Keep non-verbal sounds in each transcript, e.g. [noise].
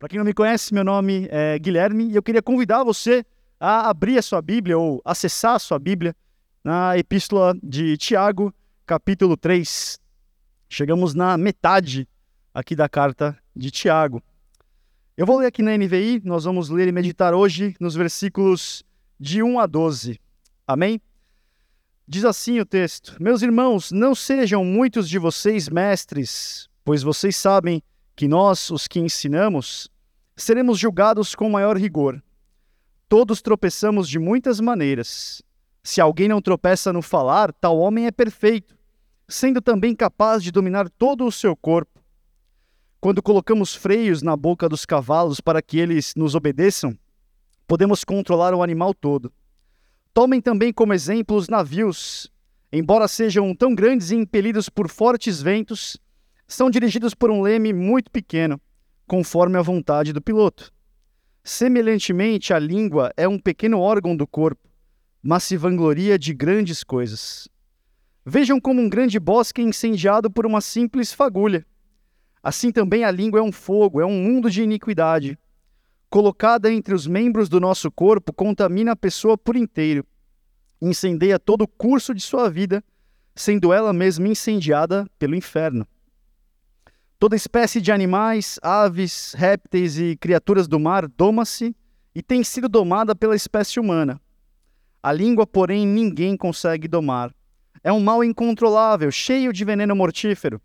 Para quem não me conhece, meu nome é Guilherme e eu queria convidar você a abrir a sua Bíblia ou acessar a sua Bíblia na Epístola de Tiago, capítulo 3. Chegamos na metade aqui da carta de Tiago. Eu vou ler aqui na NVI, nós vamos ler e meditar hoje nos versículos de 1 a 12. Amém? Diz assim o texto: Meus irmãos, não sejam muitos de vocês mestres, pois vocês sabem nós, os que ensinamos, seremos julgados com maior rigor. Todos tropeçamos de muitas maneiras. Se alguém não tropeça no falar, tal homem é perfeito, sendo também capaz de dominar todo o seu corpo. Quando colocamos freios na boca dos cavalos para que eles nos obedeçam, podemos controlar o animal todo. Tomem também como exemplo os navios. Embora sejam tão grandes e impelidos por fortes ventos, são dirigidos por um leme muito pequeno, conforme a vontade do piloto. Semelhantemente, a língua é um pequeno órgão do corpo, mas se vangloria de grandes coisas. Vejam como um grande bosque incendiado por uma simples fagulha. Assim também a língua é um fogo, é um mundo de iniquidade. Colocada entre os membros do nosso corpo, contamina a pessoa por inteiro. Incendeia todo o curso de sua vida, sendo ela mesma incendiada pelo inferno. Toda espécie de animais, aves, répteis e criaturas do mar doma-se e tem sido domada pela espécie humana. A língua, porém, ninguém consegue domar. É um mal incontrolável, cheio de veneno mortífero.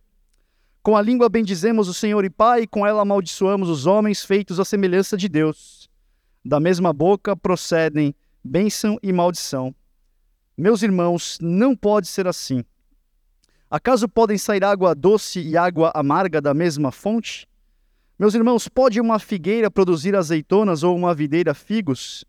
Com a língua bendizemos o Senhor e Pai, e com ela amaldiçoamos os homens feitos à semelhança de Deus. Da mesma boca procedem bênção e maldição. Meus irmãos, não pode ser assim. Acaso podem sair água doce e água amarga da mesma fonte? Meus irmãos, pode uma figueira produzir azeitonas ou uma videira figos?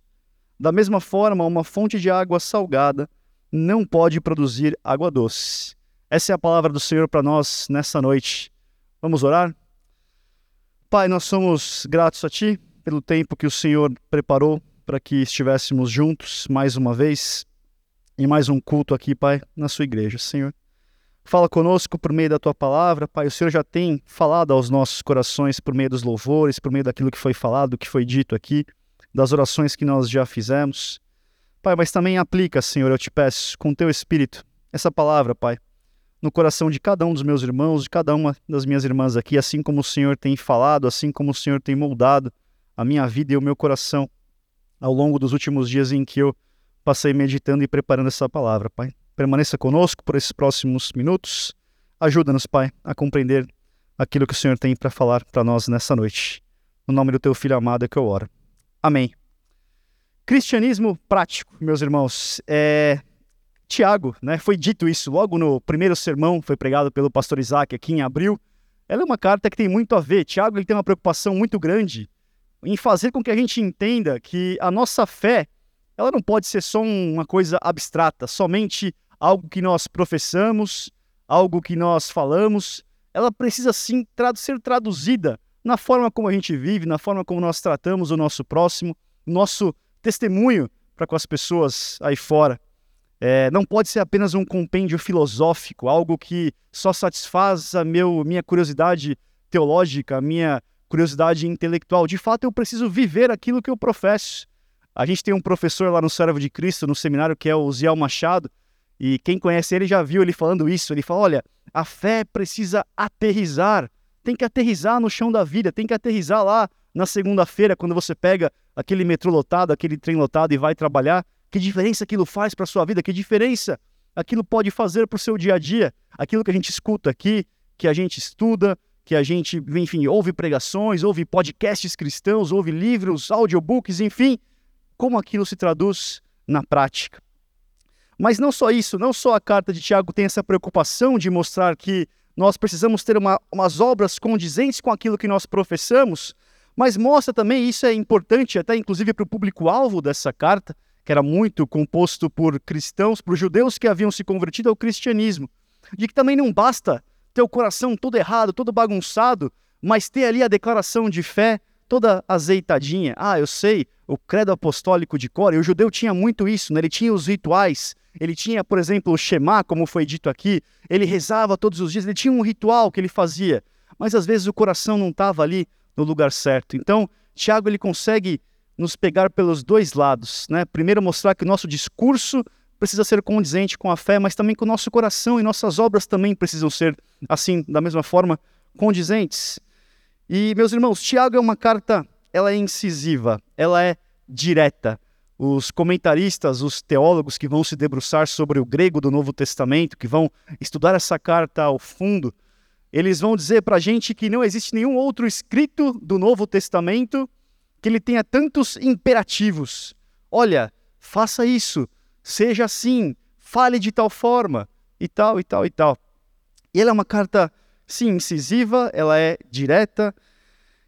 Da mesma forma, uma fonte de água salgada não pode produzir água doce. Essa é a palavra do Senhor para nós nessa noite. Vamos orar? Pai, nós somos gratos a Ti pelo tempo que o Senhor preparou para que estivéssemos juntos mais uma vez em mais um culto aqui, Pai, na Sua igreja, Senhor. Fala conosco por meio da tua palavra, Pai. O Senhor já tem falado aos nossos corações por meio dos louvores, por meio daquilo que foi falado, que foi dito aqui, das orações que nós já fizemos. Pai, mas também aplica, Senhor, eu te peço, com teu espírito, essa palavra, Pai, no coração de cada um dos meus irmãos, de cada uma das minhas irmãs aqui, assim como o Senhor tem falado, assim como o Senhor tem moldado a minha vida e o meu coração ao longo dos últimos dias em que eu passei meditando e preparando essa palavra, Pai. Permaneça conosco por esses próximos minutos. Ajuda-nos, Pai, a compreender aquilo que o Senhor tem para falar para nós nessa noite. No nome do teu filho amado é que eu oro. Amém. Cristianismo prático, meus irmãos. É... Tiago, né? Foi dito isso logo no primeiro sermão, foi pregado pelo pastor Isaac aqui em abril. Ela é uma carta que tem muito a ver. Tiago ele tem uma preocupação muito grande em fazer com que a gente entenda que a nossa fé ela não pode ser só uma coisa abstrata, somente algo que nós professamos, algo que nós falamos, ela precisa sim ser traduzida na forma como a gente vive, na forma como nós tratamos o nosso próximo, nosso testemunho para com as pessoas aí fora. É, não pode ser apenas um compêndio filosófico, algo que só satisfaz a meu, minha curiosidade teológica, a minha curiosidade intelectual. De fato, eu preciso viver aquilo que eu professo. A gente tem um professor lá no Servo de Cristo, no seminário, que é o Ziel Machado, e quem conhece ele já viu ele falando isso. Ele fala: olha, a fé precisa aterrizar, tem que aterrizar no chão da vida, tem que aterrizar lá na segunda-feira, quando você pega aquele metrô lotado, aquele trem lotado e vai trabalhar. Que diferença aquilo faz para a sua vida? Que diferença aquilo pode fazer para o seu dia a dia? Aquilo que a gente escuta aqui, que a gente estuda, que a gente, enfim, ouve pregações, ouve podcasts cristãos, ouve livros, audiobooks, enfim, como aquilo se traduz na prática. Mas não só isso, não só a carta de Tiago tem essa preocupação de mostrar que nós precisamos ter uma, umas obras condizentes com aquilo que nós professamos, mas mostra também, isso é importante até inclusive para o público-alvo dessa carta, que era muito composto por cristãos, por judeus que haviam se convertido ao cristianismo, de que também não basta ter o coração todo errado, todo bagunçado, mas ter ali a declaração de fé toda azeitadinha. Ah, eu sei, o credo apostólico de cor, e o judeu tinha muito isso, né? ele tinha os rituais, ele tinha, por exemplo, o Shema, como foi dito aqui, ele rezava todos os dias, ele tinha um ritual que ele fazia, mas às vezes o coração não estava ali no lugar certo. Então, Tiago ele consegue nos pegar pelos dois lados, né? Primeiro mostrar que o nosso discurso precisa ser condizente com a fé, mas também com o nosso coração e nossas obras também precisam ser assim, da mesma forma, condizentes. E meus irmãos, Tiago é uma carta, ela é incisiva, ela é direta. Os comentaristas, os teólogos que vão se debruçar sobre o grego do Novo Testamento, que vão estudar essa carta ao fundo, eles vão dizer para a gente que não existe nenhum outro escrito do Novo Testamento que ele tenha tantos imperativos. Olha, faça isso, seja assim, fale de tal forma, e tal, e tal, e tal. E ela é uma carta, sim, incisiva, ela é direta,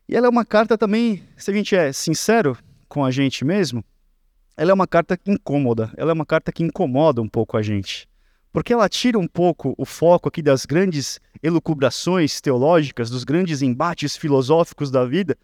e ela é uma carta também, se a gente é sincero com a gente mesmo, ela é uma carta incômoda, ela é uma carta que incomoda um pouco a gente. Porque ela tira um pouco o foco aqui das grandes elucubrações teológicas, dos grandes embates filosóficos da vida,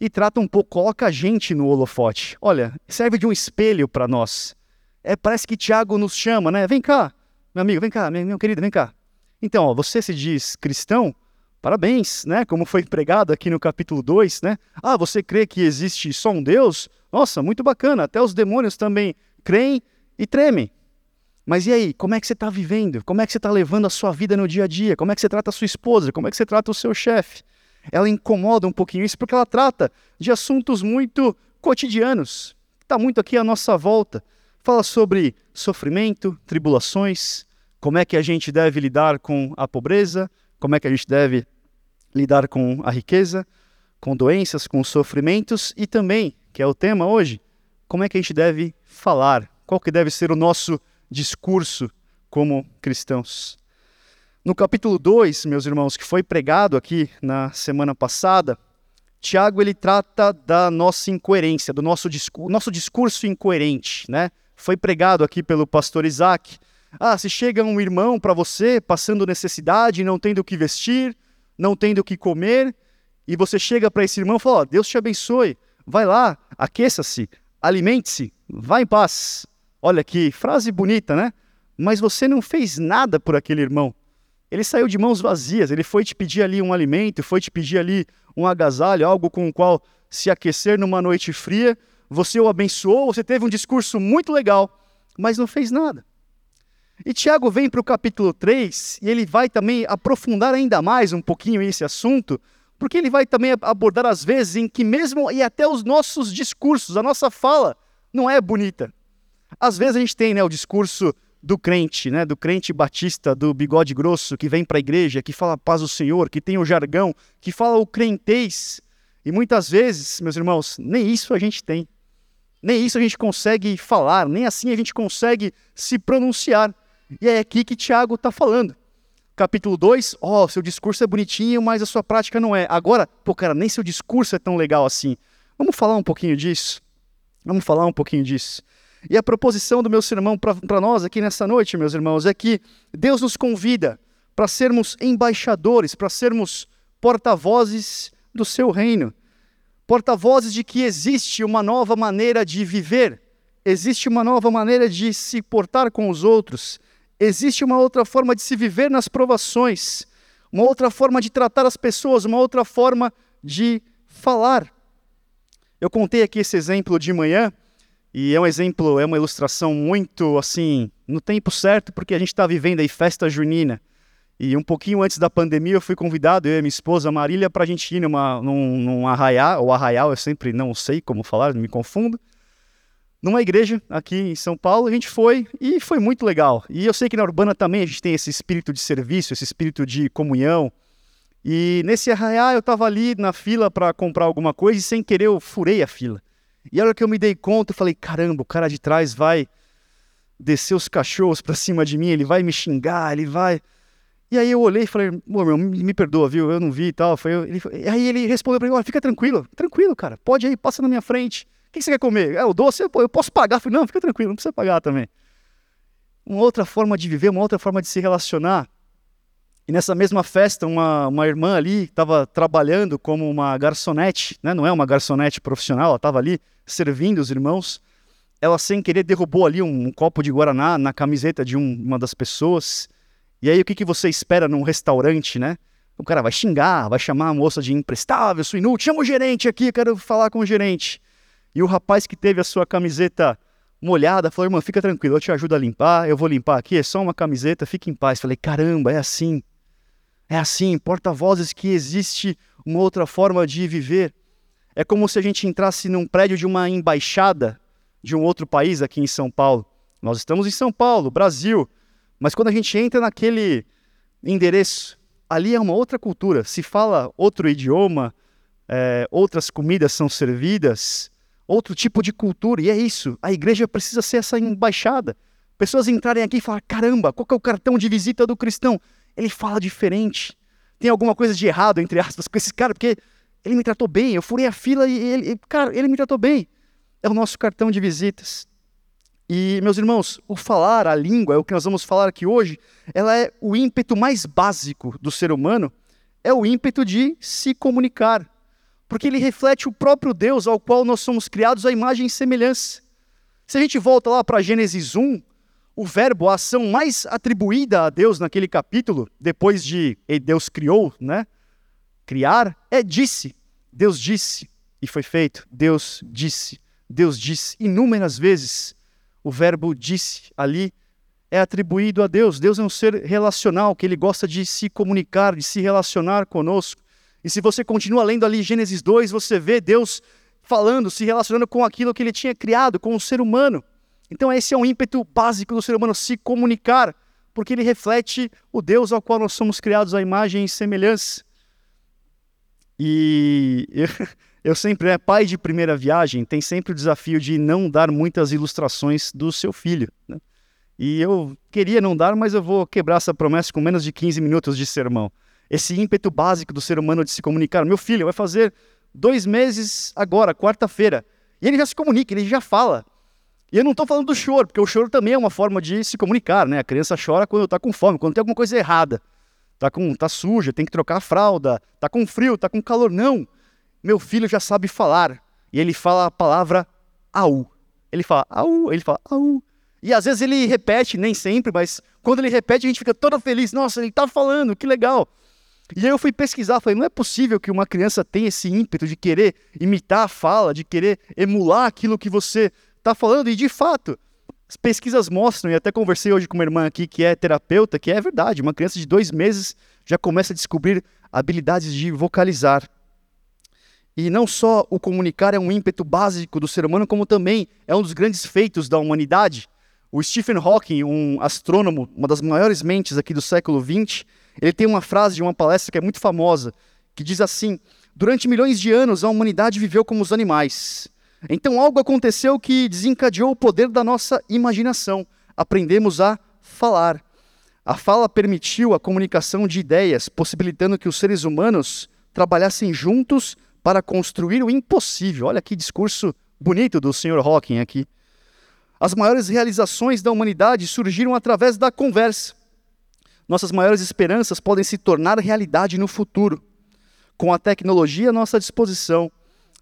e trata um pouco, coloca a gente no holofote. Olha, serve de um espelho para nós. É, parece que Tiago nos chama, né? Vem cá, meu amigo, vem cá, meu, meu querido, vem cá. Então, ó, você se diz cristão, parabéns, né? Como foi pregado aqui no capítulo 2, né? Ah, você crê que existe só um Deus? Nossa, muito bacana. Até os demônios também creem e tremem. Mas e aí, como é que você está vivendo? Como é que você está levando a sua vida no dia a dia? Como é que você trata a sua esposa? Como é que você trata o seu chefe? Ela incomoda um pouquinho isso porque ela trata de assuntos muito cotidianos, está muito aqui à nossa volta. Fala sobre sofrimento, tribulações, como é que a gente deve lidar com a pobreza, como é que a gente deve lidar com a riqueza, com doenças, com sofrimentos e também, que é o tema hoje, como é que a gente deve falar, qual que deve ser o nosso discurso como cristãos. No capítulo 2, meus irmãos, que foi pregado aqui na semana passada, Tiago ele trata da nossa incoerência, do nosso, discurso, nosso discurso incoerente, né? Foi pregado aqui pelo pastor Isaac. Ah, se chega um irmão para você passando necessidade, não tendo o que vestir, não tendo o que comer, e você chega para esse irmão e fala: oh, Deus te abençoe, vai lá, aqueça-se, alimente-se, vá em paz. Olha que frase bonita, né? Mas você não fez nada por aquele irmão. Ele saiu de mãos vazias, ele foi te pedir ali um alimento, foi te pedir ali um agasalho, algo com o qual se aquecer numa noite fria. Você o abençoou, você teve um discurso muito legal, mas não fez nada. E Tiago vem para o capítulo 3 e ele vai também aprofundar ainda mais um pouquinho esse assunto, porque ele vai também abordar as vezes em que mesmo e até os nossos discursos, a nossa fala não é bonita. Às vezes a gente tem né, o discurso do crente, né, do crente batista, do bigode grosso, que vem para a igreja, que fala paz do Senhor, que tem o jargão, que fala o crentez. E muitas vezes, meus irmãos, nem isso a gente tem. Nem isso a gente consegue falar, nem assim a gente consegue se pronunciar. E é aqui que Tiago está falando. Capítulo 2, ó, oh, seu discurso é bonitinho, mas a sua prática não é. Agora, pô, cara, nem seu discurso é tão legal assim. Vamos falar um pouquinho disso? Vamos falar um pouquinho disso. E a proposição do meu sermão para nós aqui nessa noite, meus irmãos, é que Deus nos convida para sermos embaixadores, para sermos porta-vozes do seu reino. Porta-vozes de que existe uma nova maneira de viver, existe uma nova maneira de se portar com os outros, existe uma outra forma de se viver nas provações, uma outra forma de tratar as pessoas, uma outra forma de falar. Eu contei aqui esse exemplo de manhã e é um exemplo, é uma ilustração muito assim, no tempo certo, porque a gente está vivendo aí festa junina. E um pouquinho antes da pandemia eu fui convidado, eu e minha esposa Marília, para a gente ir numa, num, num arraial, ou arraial, eu sempre não sei como falar, me confundo. Numa igreja aqui em São Paulo, a gente foi e foi muito legal. E eu sei que na Urbana também a gente tem esse espírito de serviço, esse espírito de comunhão. E nesse arraial eu estava ali na fila para comprar alguma coisa e sem querer eu furei a fila. E a hora que eu me dei conta, eu falei: caramba, o cara de trás vai descer os cachorros para cima de mim, ele vai me xingar, ele vai. E aí eu olhei e falei: meu, me, me perdoa, viu? Eu não vi e tal. Foi, ele, aí ele respondeu para mim: fica tranquilo, tranquilo, cara, pode aí, passa na minha frente. O que você quer comer? É o doce? Eu, posso pagar. Eu falei: não, fica tranquilo, não precisa pagar também. Uma outra forma de viver, uma outra forma de se relacionar. E nessa mesma festa, uma, uma irmã ali estava trabalhando como uma garçonete, né? não é uma garçonete profissional, ela estava ali servindo os irmãos. Ela, sem querer, derrubou ali um, um copo de guaraná na camiseta de um, uma das pessoas. E aí, o que, que você espera num restaurante, né? O cara vai xingar, vai chamar a moça de imprestável, sou inútil, chama o gerente aqui, quero falar com o gerente. E o rapaz que teve a sua camiseta molhada falou: irmão, fica tranquilo, eu te ajudo a limpar, eu vou limpar aqui, é só uma camiseta, fique em paz. Falei: caramba, é assim. É assim, porta-vozes que existe uma outra forma de viver. É como se a gente entrasse num prédio de uma embaixada de um outro país aqui em São Paulo. Nós estamos em São Paulo, Brasil, mas quando a gente entra naquele endereço, ali é uma outra cultura. Se fala outro idioma, é, outras comidas são servidas, outro tipo de cultura, e é isso. A igreja precisa ser essa embaixada. Pessoas entrarem aqui e falar: caramba, qual é o cartão de visita do cristão? Ele fala diferente. Tem alguma coisa de errado, entre aspas, com esse cara, porque ele me tratou bem, eu furei a fila e ele, cara, ele me tratou bem. É o nosso cartão de visitas. E, meus irmãos, o falar, a língua, é o que nós vamos falar aqui hoje, ela é o ímpeto mais básico do ser humano, é o ímpeto de se comunicar. Porque ele reflete o próprio Deus ao qual nós somos criados à imagem e semelhança. Se a gente volta lá para Gênesis 1, o verbo, a ação mais atribuída a Deus naquele capítulo, depois de Deus criou, né? criar é disse. Deus disse e foi feito. Deus disse. Deus disse inúmeras vezes. O verbo disse ali é atribuído a Deus. Deus é um ser relacional, que ele gosta de se comunicar, de se relacionar conosco. E se você continua lendo ali Gênesis 2, você vê Deus falando, se relacionando com aquilo que ele tinha criado, com o ser humano. Então, esse é um ímpeto básico do ser humano, se comunicar, porque ele reflete o Deus ao qual nós somos criados à imagem e semelhança. E eu, [laughs] eu sempre, é pai de primeira viagem, tem sempre o desafio de não dar muitas ilustrações do seu filho. Né? E eu queria não dar, mas eu vou quebrar essa promessa com menos de 15 minutos de sermão. Esse ímpeto básico do ser humano de se comunicar. Meu filho vai fazer dois meses agora, quarta-feira. E ele já se comunica, ele já fala. E eu não estou falando do choro, porque o choro também é uma forma de se comunicar, né? A criança chora quando está com fome, quando tem alguma coisa errada tá com tá suja, tem que trocar a fralda, tá com frio, tá com calor. Não. Meu filho já sabe falar. E ele fala a palavra au. Ele fala au, ele fala au. E às vezes ele repete, nem sempre, mas quando ele repete a gente fica toda feliz. Nossa, ele tá falando, que legal. E aí eu fui pesquisar, falei, não é possível que uma criança tenha esse ímpeto de querer imitar a fala, de querer emular aquilo que você está falando. E de fato, as pesquisas mostram, e até conversei hoje com uma irmã aqui que é terapeuta, que é verdade, uma criança de dois meses já começa a descobrir habilidades de vocalizar. E não só o comunicar é um ímpeto básico do ser humano, como também é um dos grandes feitos da humanidade. O Stephen Hawking, um astrônomo, uma das maiores mentes aqui do século XX, ele tem uma frase de uma palestra que é muito famosa, que diz assim: Durante milhões de anos a humanidade viveu como os animais. Então algo aconteceu que desencadeou o poder da nossa imaginação. Aprendemos a falar. A fala permitiu a comunicação de ideias, possibilitando que os seres humanos trabalhassem juntos para construir o impossível. Olha que discurso bonito do Sr. Hawking aqui. As maiores realizações da humanidade surgiram através da conversa. Nossas maiores esperanças podem se tornar realidade no futuro. Com a tecnologia à nossa disposição,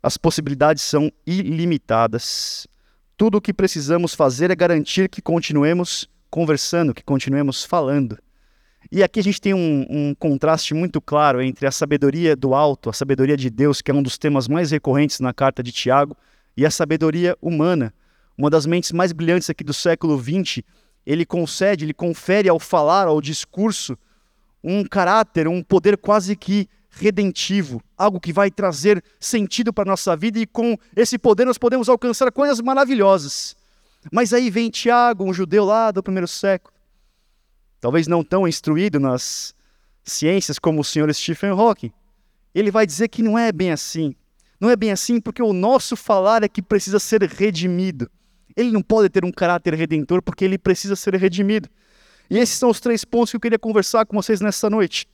as possibilidades são ilimitadas. Tudo o que precisamos fazer é garantir que continuemos conversando, que continuemos falando. E aqui a gente tem um, um, contraste muito claro entre a sabedoria do alto, a sabedoria de Deus, que é um dos temas mais recorrentes na carta de Tiago, e a sabedoria humana. Uma das mentes mais brilhantes aqui do século XX, ele concede, ele confere ao falar, ao discurso, um caráter, um poder quase que redentivo, algo que vai trazer sentido para a nossa vida e com esse poder nós podemos alcançar coisas maravilhosas. Mas aí vem Tiago, um judeu lá do primeiro século, talvez não tão instruído nas ciências como o senhor Stephen Hawking. Ele vai dizer que não é bem assim. Não é bem assim porque o nosso falar é que precisa ser redimido. Ele não pode ter um caráter redentor porque ele precisa ser redimido. E esses são os três pontos que eu queria conversar com vocês nessa noite.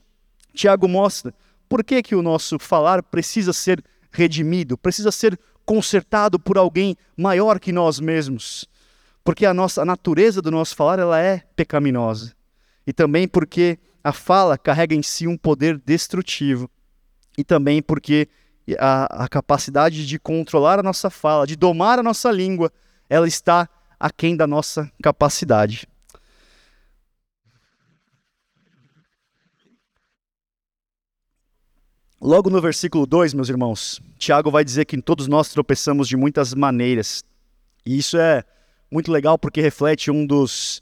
Tiago mostra por que, que o nosso falar precisa ser redimido, precisa ser consertado por alguém maior que nós mesmos? Porque a nossa a natureza do nosso falar ela é pecaminosa. E também porque a fala carrega em si um poder destrutivo. E também porque a, a capacidade de controlar a nossa fala, de domar a nossa língua, ela está aquém da nossa capacidade. logo no versículo 2, meus irmãos, Tiago vai dizer que todos nós tropeçamos de muitas maneiras. E isso é muito legal porque reflete um dos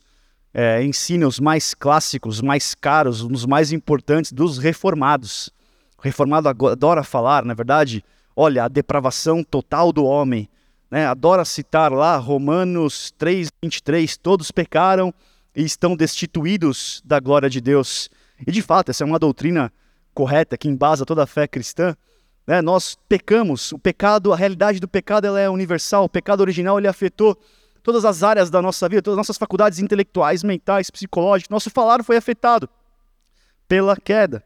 é, ensinos mais clássicos, mais caros, um dos mais importantes dos reformados. O reformado adora falar, na verdade, olha, a depravação total do homem. Né? Adora citar lá Romanos 3, 23, todos pecaram e estão destituídos da glória de Deus. E de fato, essa é uma doutrina correta que embasa toda a fé cristã. Né? Nós pecamos, o pecado, a realidade do pecado ela é universal, o pecado original ele afetou todas as áreas da nossa vida, todas as nossas faculdades intelectuais, mentais, psicológicas, nosso falar foi afetado pela queda.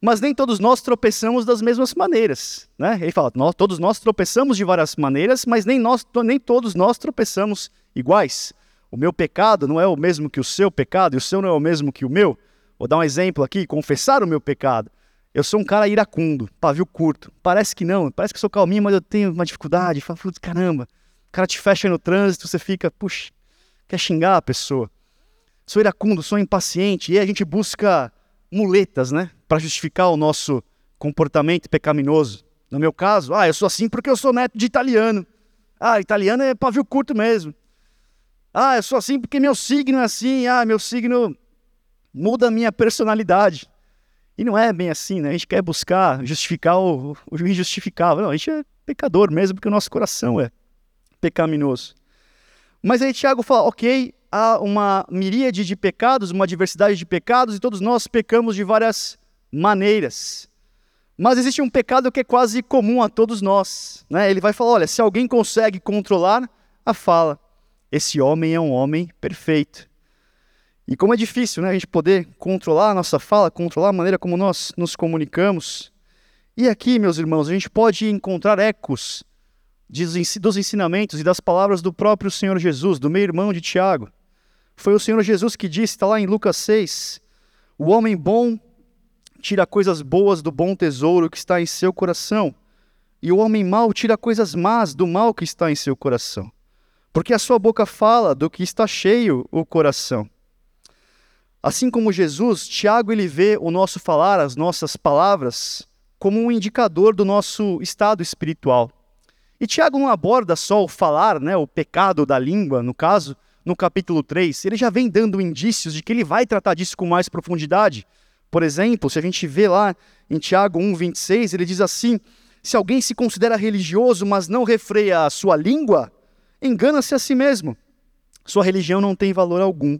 Mas nem todos nós tropeçamos das mesmas maneiras, né? Ele fala, nós, todos nós tropeçamos de várias maneiras, mas nem, nós, nem todos nós tropeçamos iguais. O meu pecado não é o mesmo que o seu pecado, e o seu não é o mesmo que o meu. Vou dar um exemplo aqui, confessar o meu pecado. Eu sou um cara iracundo, pavio curto. Parece que não, parece que sou calminho, mas eu tenho uma dificuldade. Falo, caramba, o cara te fecha no trânsito, você fica, puxa, quer xingar a pessoa. Sou iracundo, sou impaciente, e aí a gente busca muletas, né, para justificar o nosso comportamento pecaminoso. No meu caso, ah, eu sou assim porque eu sou neto de italiano. Ah, italiano é pavio curto mesmo. Ah, eu sou assim porque meu signo é assim. Ah, meu signo muda a minha personalidade. E não é bem assim, né? A gente quer buscar justificar o, o injustificável. Não, a gente é pecador mesmo porque o nosso coração é pecaminoso. Mas aí Tiago fala, ok, há uma miríade de pecados, uma diversidade de pecados, e todos nós pecamos de várias maneiras. Mas existe um pecado que é quase comum a todos nós. Né? Ele vai falar: olha, se alguém consegue controlar a fala, esse homem é um homem perfeito. E como é difícil né, a gente poder controlar a nossa fala, controlar a maneira como nós nos comunicamos. E aqui, meus irmãos, a gente pode encontrar ecos dos ensinamentos e das palavras do próprio Senhor Jesus, do meu irmão de Tiago. Foi o Senhor Jesus que disse, está lá em Lucas 6, o homem bom tira coisas boas do bom tesouro que está em seu coração, e o homem mau tira coisas más do mal que está em seu coração. Porque a sua boca fala do que está cheio o coração. Assim como Jesus, Tiago ele vê o nosso falar, as nossas palavras, como um indicador do nosso estado espiritual. E Tiago não aborda só o falar, né, o pecado da língua, no caso, no capítulo 3. Ele já vem dando indícios de que ele vai tratar disso com mais profundidade. Por exemplo, se a gente vê lá em Tiago 1,26, ele diz assim: Se alguém se considera religioso, mas não refreia a sua língua, engana-se a si mesmo. Sua religião não tem valor algum.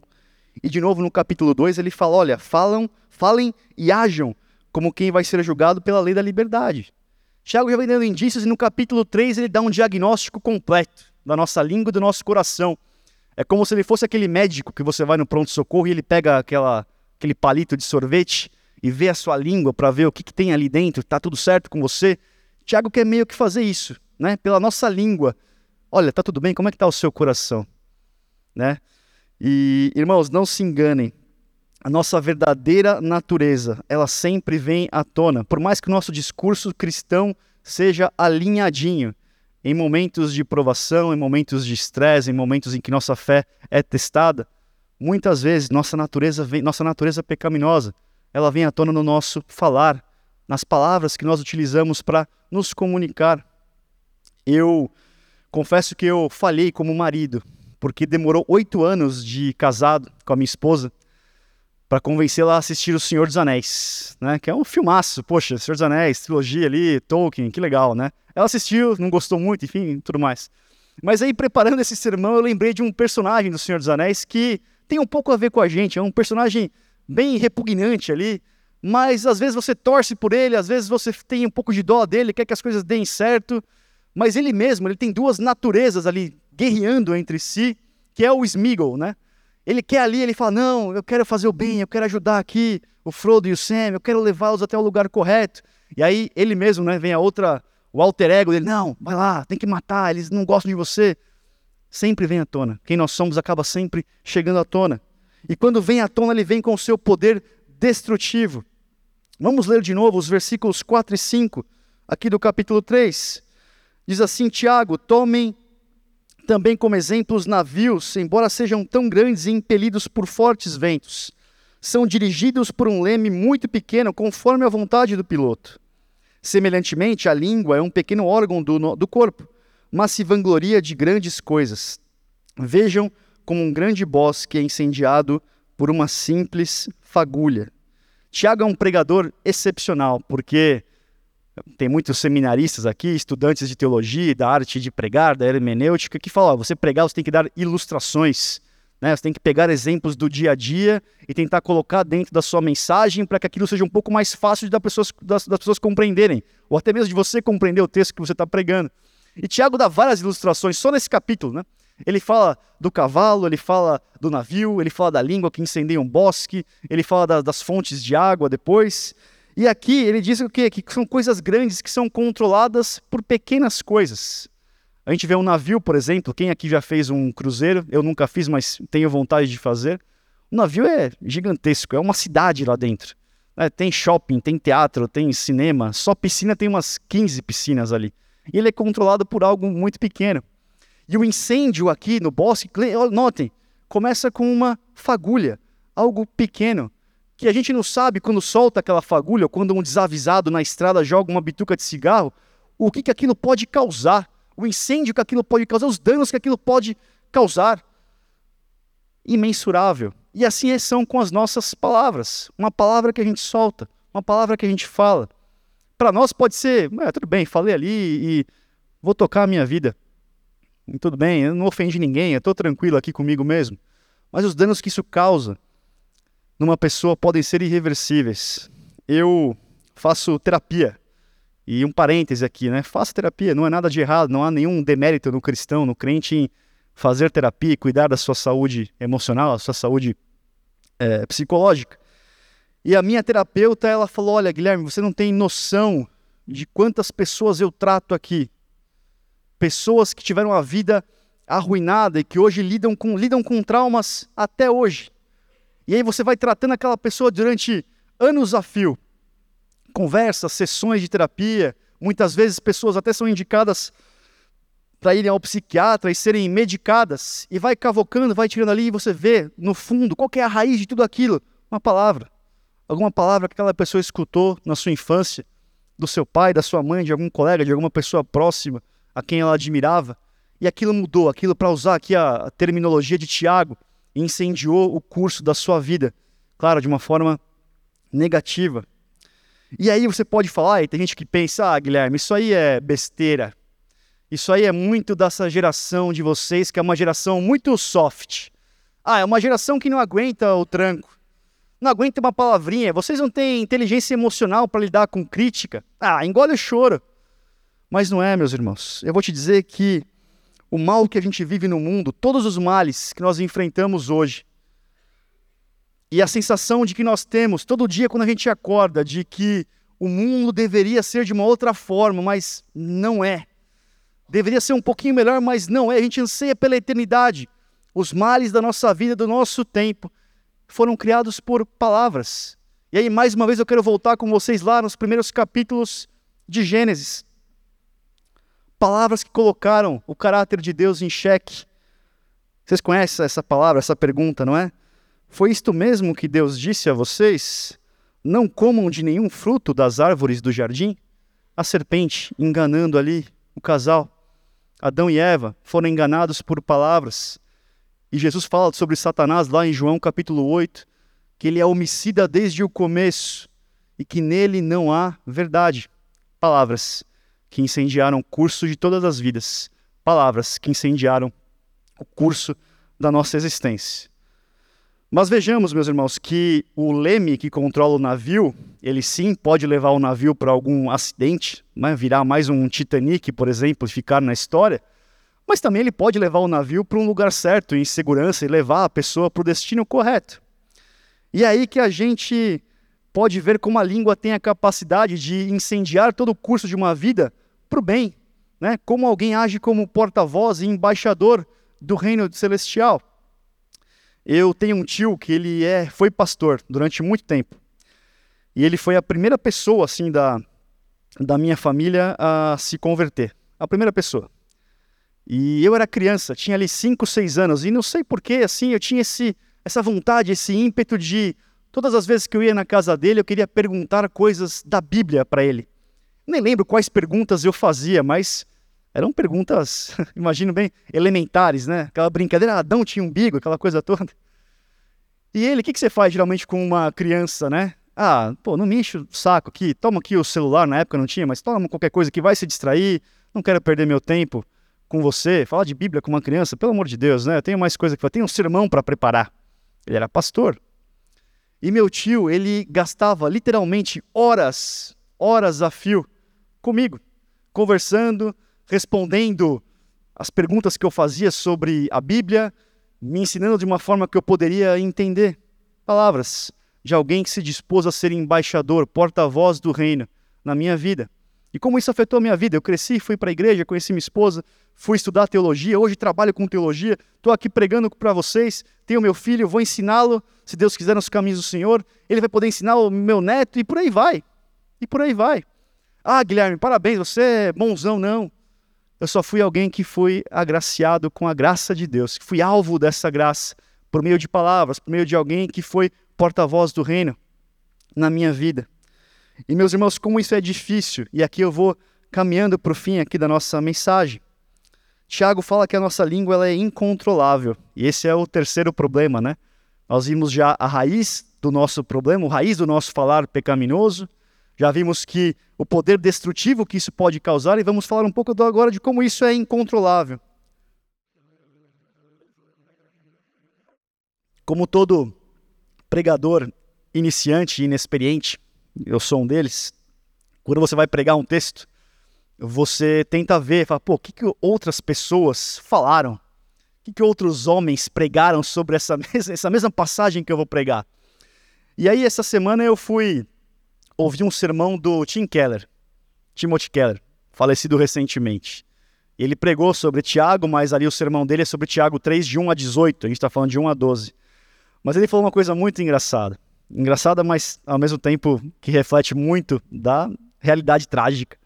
E de novo no capítulo 2 ele fala: olha, falam, falem e ajam como quem vai ser julgado pela lei da liberdade. Tiago já vem dando indícios e no capítulo 3 ele dá um diagnóstico completo da nossa língua e do nosso coração. É como se ele fosse aquele médico que você vai no pronto-socorro e ele pega aquela, aquele palito de sorvete e vê a sua língua para ver o que, que tem ali dentro, está tudo certo com você. Tiago quer meio que fazer isso, né? Pela nossa língua. Olha, tá tudo bem? Como é que está o seu coração? Né? E, irmãos, não se enganem a nossa verdadeira natureza, ela sempre vem à tona. Por mais que o nosso discurso cristão seja alinhadinho, em momentos de provação, em momentos de estresse, em momentos em que nossa fé é testada, muitas vezes nossa natureza, vem, nossa natureza pecaminosa, ela vem à tona no nosso falar, nas palavras que nós utilizamos para nos comunicar. Eu confesso que eu falhei como marido, porque demorou oito anos de casado com a minha esposa para convencê-la a assistir O Senhor dos Anéis, né? Que é um filmaço, poxa, Senhor dos Anéis, trilogia ali, Tolkien, que legal, né? Ela assistiu, não gostou muito, enfim, tudo mais. Mas aí, preparando esse sermão, eu lembrei de um personagem do Senhor dos Anéis que tem um pouco a ver com a gente, é um personagem bem repugnante ali, mas às vezes você torce por ele, às vezes você tem um pouco de dó dele, quer que as coisas deem certo, mas ele mesmo, ele tem duas naturezas ali guerreando entre si, que é o Smeagol, né? Ele quer ali, ele fala: Não, eu quero fazer o bem, eu quero ajudar aqui o Frodo e o Sam, eu quero levá-los até o lugar correto. E aí ele mesmo, né, vem a outra, o alter ego dele: Não, vai lá, tem que matar, eles não gostam de você. Sempre vem à tona. Quem nós somos acaba sempre chegando à tona. E quando vem à tona, ele vem com o seu poder destrutivo. Vamos ler de novo os versículos 4 e 5 aqui do capítulo 3. Diz assim: Tiago, tomem também como exemplos navios, embora sejam tão grandes e impelidos por fortes ventos. São dirigidos por um leme muito pequeno, conforme a vontade do piloto. Semelhantemente, a língua é um pequeno órgão do, do corpo, mas se vangloria de grandes coisas. Vejam como um grande bosque é incendiado por uma simples fagulha. Tiago é um pregador excepcional, porque tem muitos seminaristas aqui, estudantes de teologia, da arte de pregar, da hermenêutica, que falam: ó, você pregar, você tem que dar ilustrações. Né? Você tem que pegar exemplos do dia a dia e tentar colocar dentro da sua mensagem para que aquilo seja um pouco mais fácil das pessoas, das, das pessoas compreenderem, ou até mesmo de você compreender o texto que você está pregando. E Tiago dá várias ilustrações só nesse capítulo. Né? Ele fala do cavalo, ele fala do navio, ele fala da língua que incendeia um bosque, ele fala da, das fontes de água depois. E aqui ele diz o quê? Que são coisas grandes que são controladas por pequenas coisas. A gente vê um navio, por exemplo, quem aqui já fez um cruzeiro? Eu nunca fiz, mas tenho vontade de fazer. O navio é gigantesco, é uma cidade lá dentro. É, tem shopping, tem teatro, tem cinema, só piscina tem umas 15 piscinas ali. E ele é controlado por algo muito pequeno. E o incêndio aqui no bosque, notem, começa com uma fagulha, algo pequeno, que a gente não sabe quando solta aquela fagulha, ou quando um desavisado na estrada joga uma bituca de cigarro, o que, que aquilo pode causar o incêndio que aquilo pode causar, os danos que aquilo pode causar. Imensurável. E assim são com as nossas palavras. Uma palavra que a gente solta, uma palavra que a gente fala. Para nós pode ser, é, tudo bem, falei ali e vou tocar a minha vida. E tudo bem, eu não ofendi ninguém, eu estou tranquilo aqui comigo mesmo. Mas os danos que isso causa numa pessoa podem ser irreversíveis. Eu faço terapia e um parêntese aqui, né? Faça terapia, não é nada de errado, não há nenhum demérito no cristão, no crente em fazer terapia e cuidar da sua saúde emocional, da sua saúde é, psicológica. E a minha terapeuta, ela falou: Olha, Guilherme, você não tem noção de quantas pessoas eu trato aqui. Pessoas que tiveram a vida arruinada e que hoje lidam com, lidam com traumas até hoje. E aí você vai tratando aquela pessoa durante anos a fio conversas, sessões de terapia. Muitas vezes pessoas até são indicadas para irem ao psiquiatra e serem medicadas, e vai cavocando, vai tirando ali, e você vê, no fundo, qual é a raiz de tudo aquilo? Uma palavra. Alguma palavra que aquela pessoa escutou na sua infância, do seu pai, da sua mãe, de algum colega, de alguma pessoa próxima a quem ela admirava, e aquilo mudou, aquilo, para usar aqui a terminologia de Tiago, incendiou o curso da sua vida. Claro, de uma forma negativa. E aí você pode falar, e tem gente que pensa, ah, Guilherme, isso aí é besteira. Isso aí é muito dessa geração de vocês, que é uma geração muito soft. Ah, é uma geração que não aguenta o tranco. Não aguenta uma palavrinha. Vocês não têm inteligência emocional para lidar com crítica. Ah, engole o choro. Mas não é, meus irmãos. Eu vou te dizer que o mal que a gente vive no mundo, todos os males que nós enfrentamos hoje, e a sensação de que nós temos todo dia quando a gente acorda de que o mundo deveria ser de uma outra forma, mas não é. Deveria ser um pouquinho melhor, mas não é. A gente anseia pela eternidade. Os males da nossa vida, do nosso tempo, foram criados por palavras. E aí, mais uma vez, eu quero voltar com vocês lá nos primeiros capítulos de Gênesis. Palavras que colocaram o caráter de Deus em xeque. Vocês conhecem essa palavra, essa pergunta, não é? Foi isto mesmo que Deus disse a vocês? Não comam de nenhum fruto das árvores do jardim? A serpente enganando ali o casal. Adão e Eva foram enganados por palavras. E Jesus fala sobre Satanás lá em João capítulo 8, que ele é homicida desde o começo e que nele não há verdade. Palavras que incendiaram o curso de todas as vidas. Palavras que incendiaram o curso da nossa existência. Mas vejamos, meus irmãos, que o leme que controla o navio, ele sim pode levar o navio para algum acidente, né? virar mais um Titanic, por exemplo, e ficar na história. Mas também ele pode levar o navio para um lugar certo, em segurança, e levar a pessoa para o destino correto. E é aí que a gente pode ver como a língua tem a capacidade de incendiar todo o curso de uma vida para o bem. Né? Como alguém age como porta-voz e embaixador do reino celestial. Eu tenho um tio que ele é, foi pastor durante muito tempo. E ele foi a primeira pessoa assim da, da minha família a se converter. A primeira pessoa. E eu era criança, tinha ali 5, 6 anos, e não sei porquê, assim, eu tinha esse, essa vontade, esse ímpeto de, todas as vezes que eu ia na casa dele, eu queria perguntar coisas da Bíblia para ele. Nem lembro quais perguntas eu fazia, mas eram perguntas, [laughs] imagino bem, elementares, né? Aquela brincadeira, Adão tinha umbigo, aquela coisa toda. E ele, o que, que você faz geralmente com uma criança, né? Ah, pô, não me enche o saco aqui, toma aqui o celular, na época não tinha, mas toma qualquer coisa que vai se distrair, não quero perder meu tempo com você, falar de Bíblia com uma criança, pelo amor de Deus, né? Eu tenho mais coisa que fazer, tenho um sermão para preparar. Ele era pastor. E meu tio, ele gastava literalmente horas, horas a fio comigo, conversando, respondendo as perguntas que eu fazia sobre a Bíblia, me ensinando de uma forma que eu poderia entender. Palavras de alguém que se dispôs a ser embaixador, porta-voz do reino na minha vida. E como isso afetou a minha vida? Eu cresci, fui para a igreja, conheci minha esposa, fui estudar teologia, hoje trabalho com teologia, estou aqui pregando para vocês, tenho meu filho, vou ensiná-lo, se Deus quiser, nos caminhos do Senhor, ele vai poder ensinar o meu neto e por aí vai. E por aí vai. Ah, Guilherme, parabéns, você é bonzão, não. Eu só fui alguém que foi agraciado com a graça de Deus, que fui alvo dessa graça por meio de palavras, por meio de alguém que foi porta-voz do reino na minha vida. E meus irmãos, como isso é difícil, e aqui eu vou caminhando para o fim aqui da nossa mensagem. Tiago fala que a nossa língua ela é incontrolável, e esse é o terceiro problema, né? Nós vimos já a raiz do nosso problema, a raiz do nosso falar pecaminoso, já vimos que o poder destrutivo que isso pode causar, e vamos falar um pouco agora de como isso é incontrolável. Como todo pregador iniciante e inexperiente, eu sou um deles, quando você vai pregar um texto, você tenta ver, fala, pô, o que, que outras pessoas falaram? O que, que outros homens pregaram sobre essa, mes [laughs] essa mesma passagem que eu vou pregar? E aí, essa semana eu fui ouvir um sermão do Tim Keller, Timothy Keller, falecido recentemente. Ele pregou sobre Tiago, mas ali o sermão dele é sobre Tiago 3, de 1 a 18, a gente está falando de 1 a 12. Mas ele falou uma coisa muito engraçada engraçada, mas ao mesmo tempo que reflete muito da realidade trágica.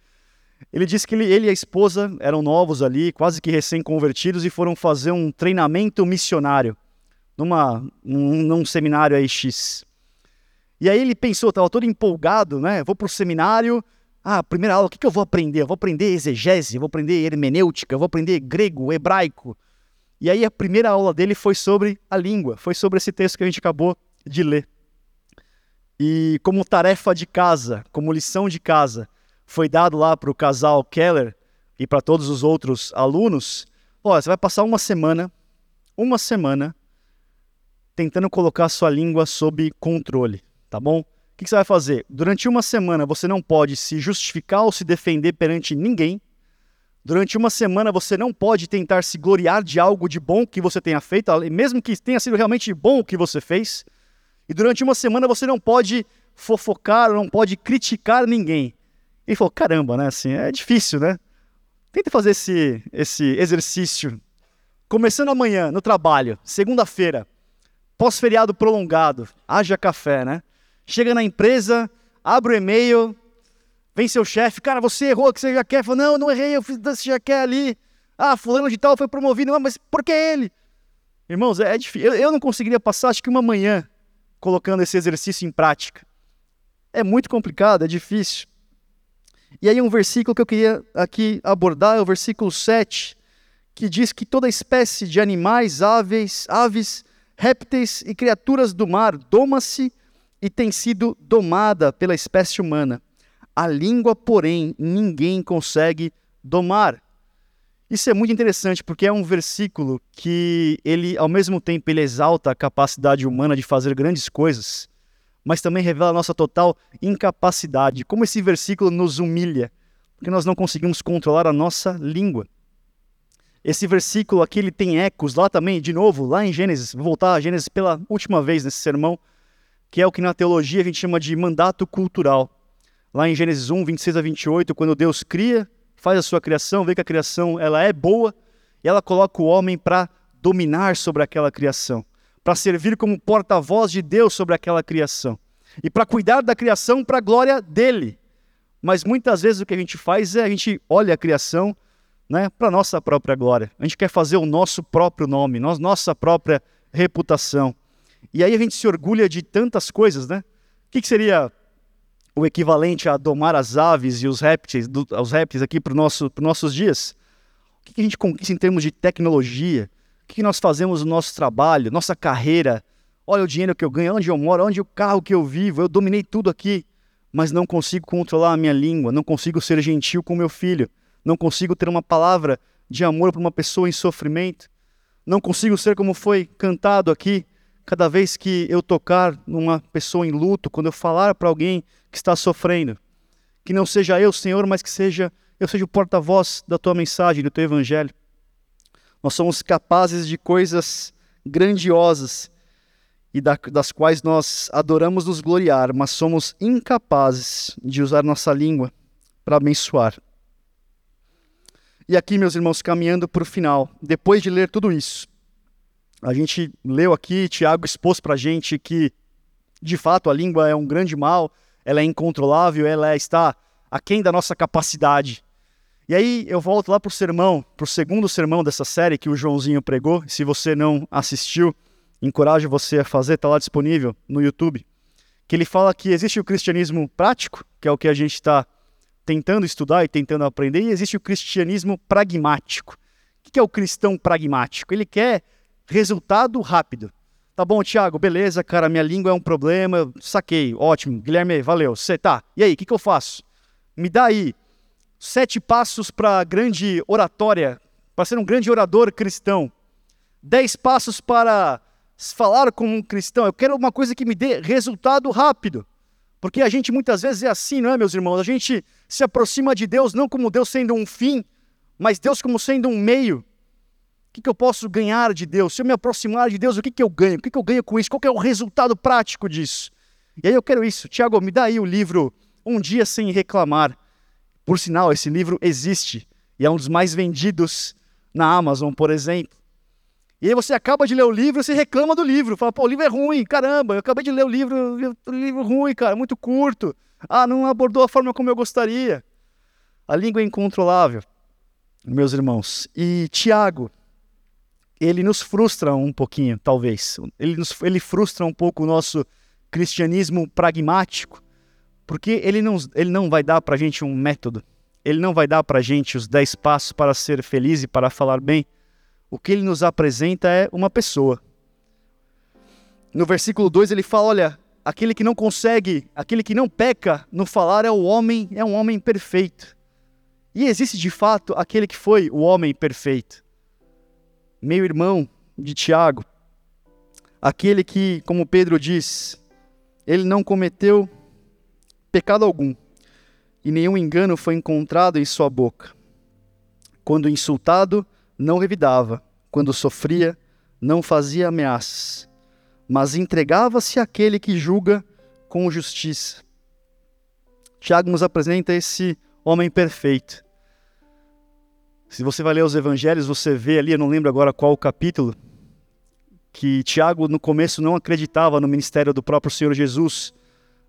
Ele disse que ele, ele e a esposa eram novos ali, quase que recém-convertidos, e foram fazer um treinamento missionário numa, num, num seminário aí. E aí ele pensou, estava todo empolgado, né? Vou para o seminário, ah, primeira aula, o que, que eu vou aprender? Eu vou aprender exegese, eu vou aprender hermenêutica, eu vou aprender grego, hebraico. E aí a primeira aula dele foi sobre a língua, foi sobre esse texto que a gente acabou de ler. E como tarefa de casa, como lição de casa, foi dado lá para o casal Keller e para todos os outros alunos, ó, você vai passar uma semana, uma semana, tentando colocar sua língua sob controle, tá bom? O que você vai fazer? Durante uma semana você não pode se justificar ou se defender perante ninguém. Durante uma semana você não pode tentar se gloriar de algo de bom que você tenha feito, mesmo que tenha sido realmente bom o que você fez. E durante uma semana você não pode fofocar, não pode criticar ninguém. Ele falou: caramba, né? Assim, é difícil, né? Tenta fazer esse, esse exercício. Começando amanhã, no trabalho, segunda-feira, pós-feriado prolongado, haja café, né? Chega na empresa, abre o e-mail, vem seu chefe, cara, você errou, que você já quer? Fala, não, não errei, eu fiz você já quer ali. Ah, fulano de tal foi promovido, mas por que ele? Irmãos, é, é difícil. Eu, eu não conseguiria passar, acho que uma manhã colocando esse exercício em prática. É muito complicado, é difícil. E aí um versículo que eu queria aqui abordar é o versículo 7, que diz que toda espécie de animais, aves, aves, répteis e criaturas do mar doma-se e tem sido domada pela espécie humana. A língua, porém, ninguém consegue domar. Isso é muito interessante porque é um versículo que ele, ao mesmo tempo, ele exalta a capacidade humana de fazer grandes coisas, mas também revela a nossa total incapacidade. Como esse versículo nos humilha, porque nós não conseguimos controlar a nossa língua. Esse versículo aqui ele tem ecos lá também, de novo, lá em Gênesis, vou voltar a Gênesis pela última vez nesse sermão, que é o que na teologia a gente chama de mandato cultural. Lá em Gênesis 1, 26 a 28, quando Deus cria faz a sua criação, vê que a criação ela é boa e ela coloca o homem para dominar sobre aquela criação, para servir como porta-voz de Deus sobre aquela criação e para cuidar da criação para a glória dele. Mas muitas vezes o que a gente faz é a gente olha a criação né, para nossa própria glória. A gente quer fazer o nosso próprio nome, nossa própria reputação. E aí a gente se orgulha de tantas coisas, né? O que, que seria o equivalente a domar as aves e os répteis, do, os répteis aqui para nosso, os nossos dias? O que, que a gente conquista em termos de tecnologia? O que, que nós fazemos no nosso trabalho, nossa carreira? Olha o dinheiro que eu ganho, onde eu moro, onde o carro que eu vivo, eu dominei tudo aqui, mas não consigo controlar a minha língua, não consigo ser gentil com meu filho, não consigo ter uma palavra de amor para uma pessoa em sofrimento, não consigo ser como foi cantado aqui, cada vez que eu tocar numa pessoa em luto, quando eu falar para alguém que está sofrendo, que não seja eu, Senhor, mas que seja eu seja o porta-voz da tua mensagem, do teu evangelho. Nós somos capazes de coisas grandiosas e da, das quais nós adoramos nos gloriar, mas somos incapazes de usar nossa língua para abençoar. E aqui, meus irmãos, caminhando para o final, depois de ler tudo isso, a gente leu aqui, Tiago expôs para a gente que, de fato, a língua é um grande mal, ela é incontrolável, ela está aquém da nossa capacidade. E aí eu volto lá para o sermão, para o segundo sermão dessa série que o Joãozinho pregou. Se você não assistiu, encorajo você a fazer, está lá disponível no YouTube. Que ele fala que existe o cristianismo prático, que é o que a gente está tentando estudar e tentando aprender, e existe o cristianismo pragmático. O que é o cristão pragmático? Ele quer resultado rápido. Tá bom, Thiago, beleza, cara, minha língua é um problema, saquei, ótimo. Guilherme, valeu. Você tá. E aí, o que, que eu faço? Me dá aí sete passos para grande oratória, para ser um grande orador cristão. Dez passos para falar como um cristão. Eu quero uma coisa que me dê resultado rápido. Porque a gente muitas vezes é assim, não é, meus irmãos? A gente se aproxima de Deus não como Deus sendo um fim, mas Deus como sendo um meio. O que, que eu posso ganhar de Deus? Se eu me aproximar de Deus, o que, que eu ganho? O que, que eu ganho com isso? Qual é o resultado prático disso? E aí eu quero isso. Tiago, me dá aí o livro Um Dia Sem Reclamar. Por sinal, esse livro existe e é um dos mais vendidos na Amazon, por exemplo. E aí você acaba de ler o livro e você reclama do livro. Fala, pô, o livro é ruim, caramba, eu acabei de ler o livro, livro ruim, cara, muito curto. Ah, não abordou a forma como eu gostaria. A língua é incontrolável, meus irmãos. E Tiago, ele nos frustra um pouquinho, talvez. Ele, nos, ele frustra um pouco o nosso cristianismo pragmático, porque ele não, ele não vai dar para a gente um método, ele não vai dar para a gente os dez passos para ser feliz e para falar bem. O que ele nos apresenta é uma pessoa. No versículo 2 ele fala: olha, aquele que não consegue, aquele que não peca no falar é o homem, é um homem perfeito. E existe de fato aquele que foi o homem perfeito meio irmão de Tiago, aquele que, como Pedro diz, ele não cometeu pecado algum e nenhum engano foi encontrado em sua boca. Quando insultado, não revidava, quando sofria, não fazia ameaças, mas entregava-se àquele que julga com justiça. Tiago nos apresenta esse homem perfeito, se você vai ler os evangelhos, você vê ali, eu não lembro agora qual o capítulo, que Tiago no começo não acreditava no ministério do próprio Senhor Jesus,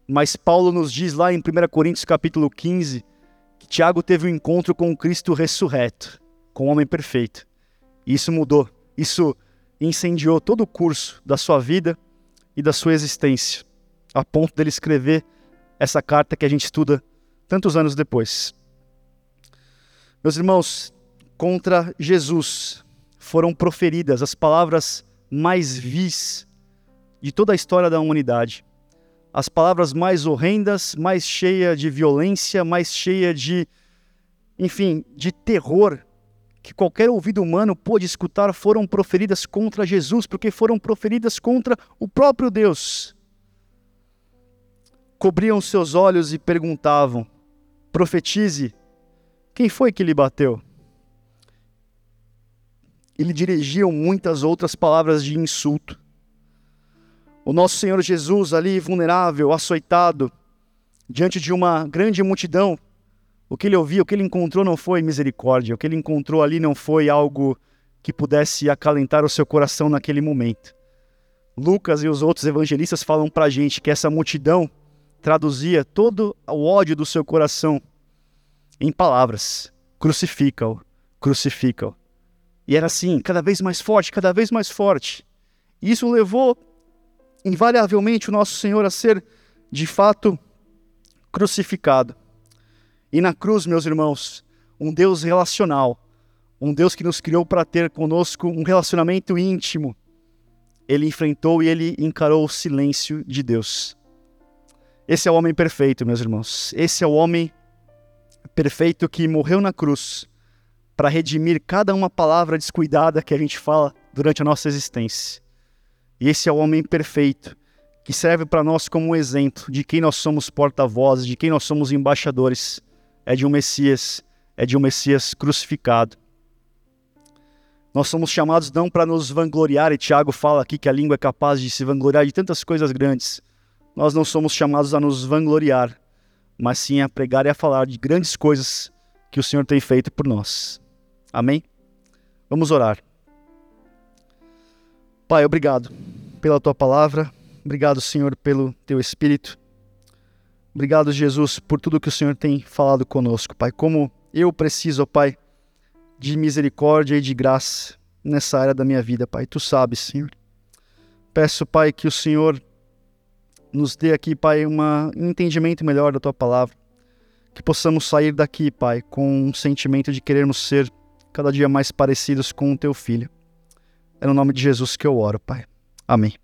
mas Paulo nos diz lá em 1 Coríntios capítulo 15 que Tiago teve um encontro com o Cristo ressurreto, com o homem perfeito. E isso mudou, isso incendiou todo o curso da sua vida e da sua existência, a ponto dele escrever essa carta que a gente estuda tantos anos depois. Meus irmãos, contra Jesus foram proferidas as palavras mais vis de toda a história da humanidade. As palavras mais horrendas, mais cheias de violência, mais cheias de, enfim, de terror que qualquer ouvido humano pôde escutar foram proferidas contra Jesus, porque foram proferidas contra o próprio Deus. Cobriam seus olhos e perguntavam: Profetize, quem foi que lhe bateu? Ele dirigiam muitas outras palavras de insulto. O nosso Senhor Jesus, ali vulnerável, açoitado, diante de uma grande multidão, o que ele ouviu, o que ele encontrou não foi misericórdia, o que ele encontrou ali não foi algo que pudesse acalentar o seu coração naquele momento. Lucas e os outros evangelistas falam para a gente que essa multidão traduzia todo o ódio do seu coração em palavras: crucifica-o, crucifica-o. E era assim, cada vez mais forte, cada vez mais forte. E isso levou, invariavelmente, o nosso Senhor a ser, de fato, crucificado. E na cruz, meus irmãos, um Deus relacional, um Deus que nos criou para ter conosco um relacionamento íntimo, ele enfrentou e ele encarou o silêncio de Deus. Esse é o homem perfeito, meus irmãos. Esse é o homem perfeito que morreu na cruz para redimir cada uma palavra descuidada que a gente fala durante a nossa existência. E esse é o homem perfeito que serve para nós como um exemplo de quem nós somos porta-vozes, de quem nós somos embaixadores. É de um Messias, é de um Messias crucificado. Nós somos chamados não para nos vangloriar, e Tiago fala aqui que a língua é capaz de se vangloriar de tantas coisas grandes. Nós não somos chamados a nos vangloriar, mas sim a pregar e a falar de grandes coisas que o Senhor tem feito por nós. Amém? Vamos orar. Pai, obrigado pela tua palavra. Obrigado, Senhor, pelo teu espírito. Obrigado, Jesus, por tudo que o Senhor tem falado conosco, Pai. Como eu preciso, Pai, de misericórdia e de graça nessa área da minha vida, Pai. Tu sabes, Senhor. Peço, Pai, que o Senhor nos dê aqui, Pai, um entendimento melhor da tua palavra. Que possamos sair daqui, Pai, com um sentimento de querermos ser cada dia mais parecidos com o teu filho. É no nome de Jesus que eu oro, Pai. Amém.